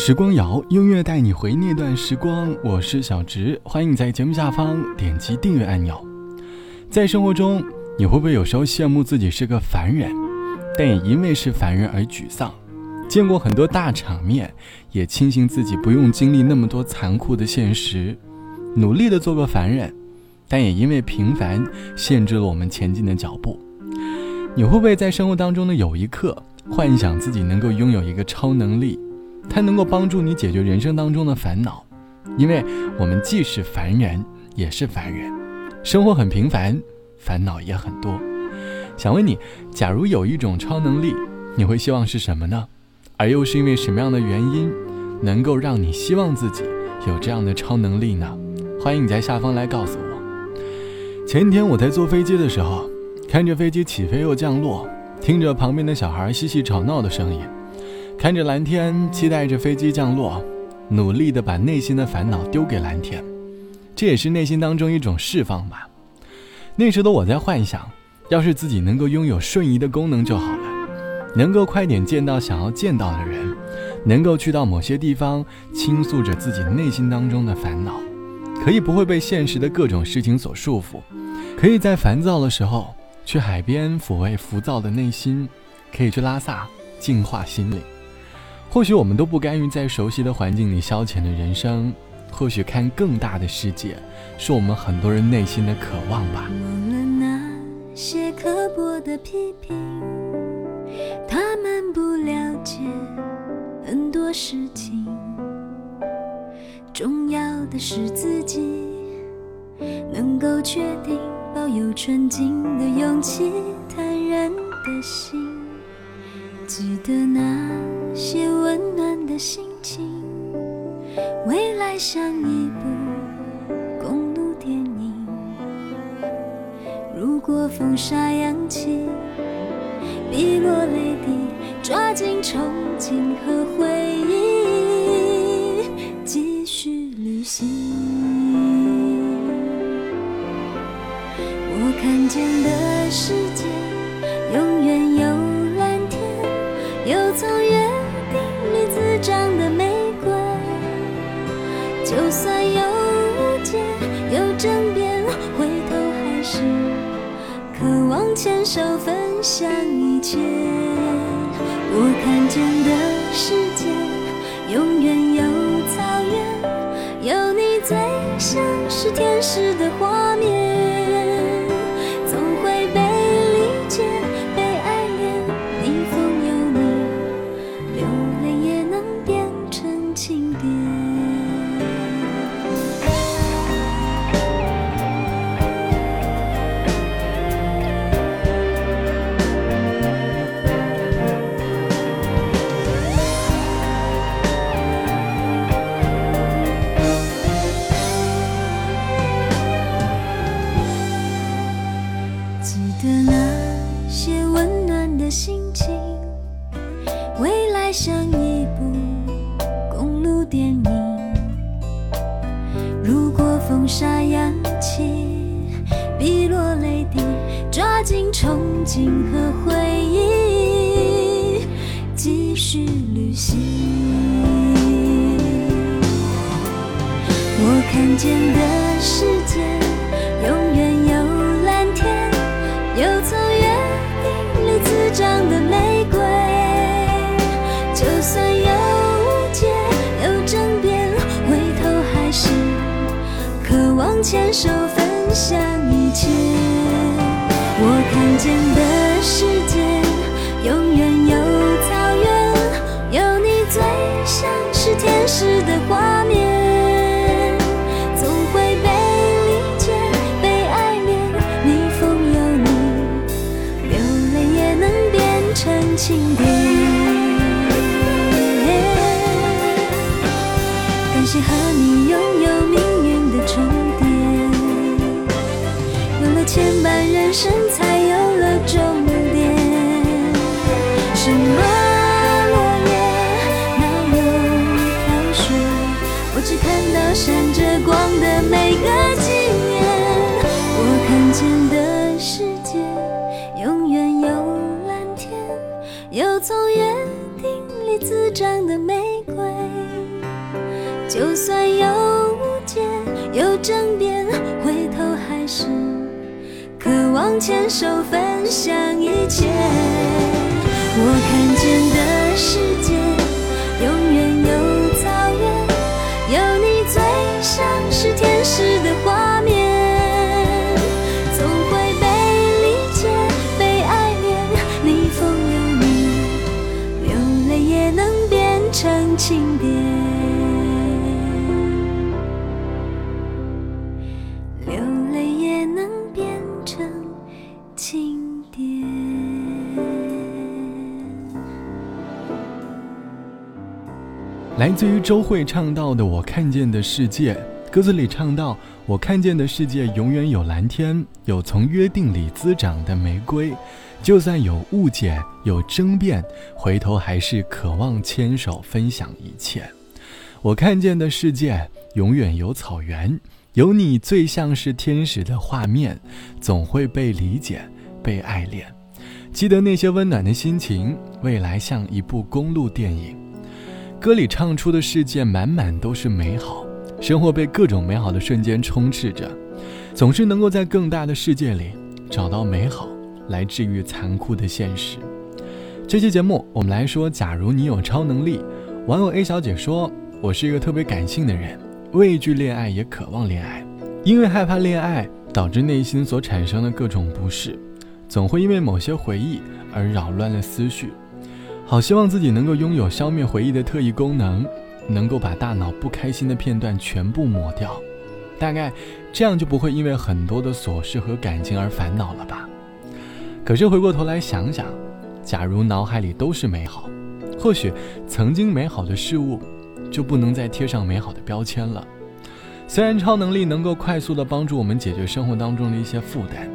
时光谣，音乐带你回那段时光。我是小植，欢迎你在节目下方点击订阅按钮。在生活中，你会不会有时候羡慕自己是个凡人，但也因为是凡人而沮丧？见过很多大场面，也庆幸自己不用经历那么多残酷的现实，努力的做个凡人，但也因为平凡限制了我们前进的脚步。你会不会在生活当中的有一刻，幻想自己能够拥有一个超能力？它能够帮助你解决人生当中的烦恼，因为我们既是凡人，也是凡人，生活很平凡，烦恼也很多。想问你，假如有一种超能力，你会希望是什么呢？而又是因为什么样的原因，能够让你希望自己有这样的超能力呢？欢迎你在下方来告诉我。前几天我在坐飞机的时候，看着飞机起飞又降落，听着旁边的小孩嬉戏吵闹的声音。看着蓝天，期待着飞机降落，努力的把内心的烦恼丢给蓝天，这也是内心当中一种释放吧。那时的我在幻想，要是自己能够拥有瞬移的功能就好了，能够快点见到想要见到的人，能够去到某些地方倾诉着自己内心当中的烦恼，可以不会被现实的各种事情所束缚，可以在烦躁的时候去海边抚慰浮躁的内心，可以去拉萨净化心灵。或许我们都不甘于在熟悉的环境里消遣的人生，或许看更大的世界，是我们很多人内心的渴望吧。忘了那些刻薄的批评，他们不了解很多事情。重要的是自己能够确定，保有纯净的勇气，坦然的心。记得那些温暖的心情，未来像一部公路电影。如果风沙扬起，碧落泪滴，抓紧憧憬和回忆，继续旅行。我看见的世界，永远有。蓝天，有草原就算有误解有争辩，回头还是渴望牵手分享一切。我看见的世界，永远有草原，有你最像是天使的画面。电影，如果风沙扬起，碧落泪滴，抓紧憧憬和回忆，继续旅行。我看见的世界，牵手分享一切。我看见的生才有了终点。什么落叶，哪有飘雪？我只看到闪着光的每个纪念。我看见的世界，永远有蓝天，有从约定里滋长的玫瑰。就算有误解，有争辩，手牵手分享一切。我看经典。来自于周慧唱到的《我看见的世界》，歌词里唱到：“我看见的世界永远有蓝天，有从约定里滋长的玫瑰。就算有误解，有争辩，回头还是渴望牵手分享一切。我看见的世界永远有草原，有你最像是天使的画面，总会被理解，被爱恋。记得那些温暖的心情，未来像一部公路电影。”歌里唱出的世界满满都是美好，生活被各种美好的瞬间充斥着，总是能够在更大的世界里找到美好，来治愈残酷的现实。这期节目我们来说，假如你有超能力。网友 A 小姐说：“我是一个特别感性的人，畏惧恋爱也渴望恋爱，因为害怕恋爱导致内心所产生的各种不适，总会因为某些回忆而扰乱了思绪。”好希望自己能够拥有消灭回忆的特异功能，能够把大脑不开心的片段全部抹掉，大概这样就不会因为很多的琐事和感情而烦恼了吧。可是回过头来想想，假如脑海里都是美好，或许曾经美好的事物就不能再贴上美好的标签了。虽然超能力能够快速的帮助我们解决生活当中的一些负担，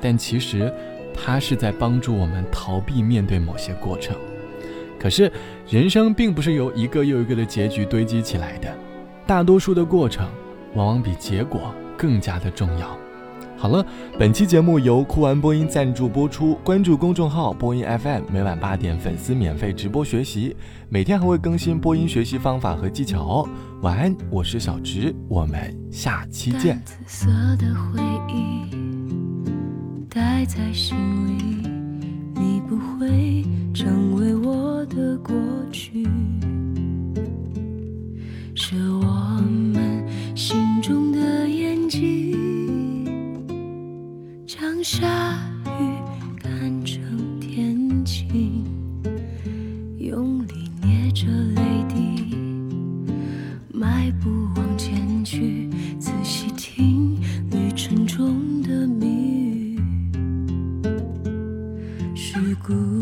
但其实它是在帮助我们逃避面对某些过程。可是，人生并不是由一个又一个的结局堆积起来的，大多数的过程往往比结果更加的重要。好了，本期节目由酷玩播音赞助播出，关注公众号播音 FM，每晚八点粉丝免费直播学习，每天还会更新播音学习方法和技巧哦。晚安，我是小直，我们下期见。紫色的回忆带在心里，你不会成为我的过去，是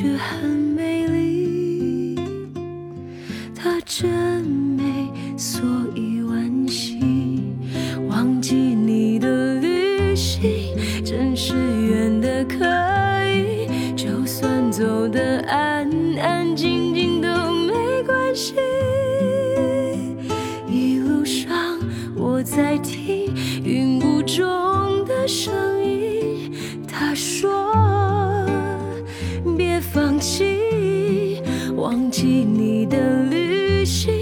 却很美丽它真美所以惋惜忘记你的旅行真是远的可以就算走的安安静静都没关系。一路上我在听云雾中的旅行，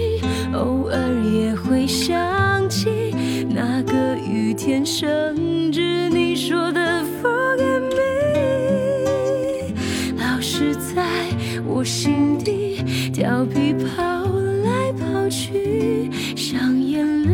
偶尔也会想起那个雨天甚至你说的 Forget me。老是在我心底调皮跑来跑去，像眼泪，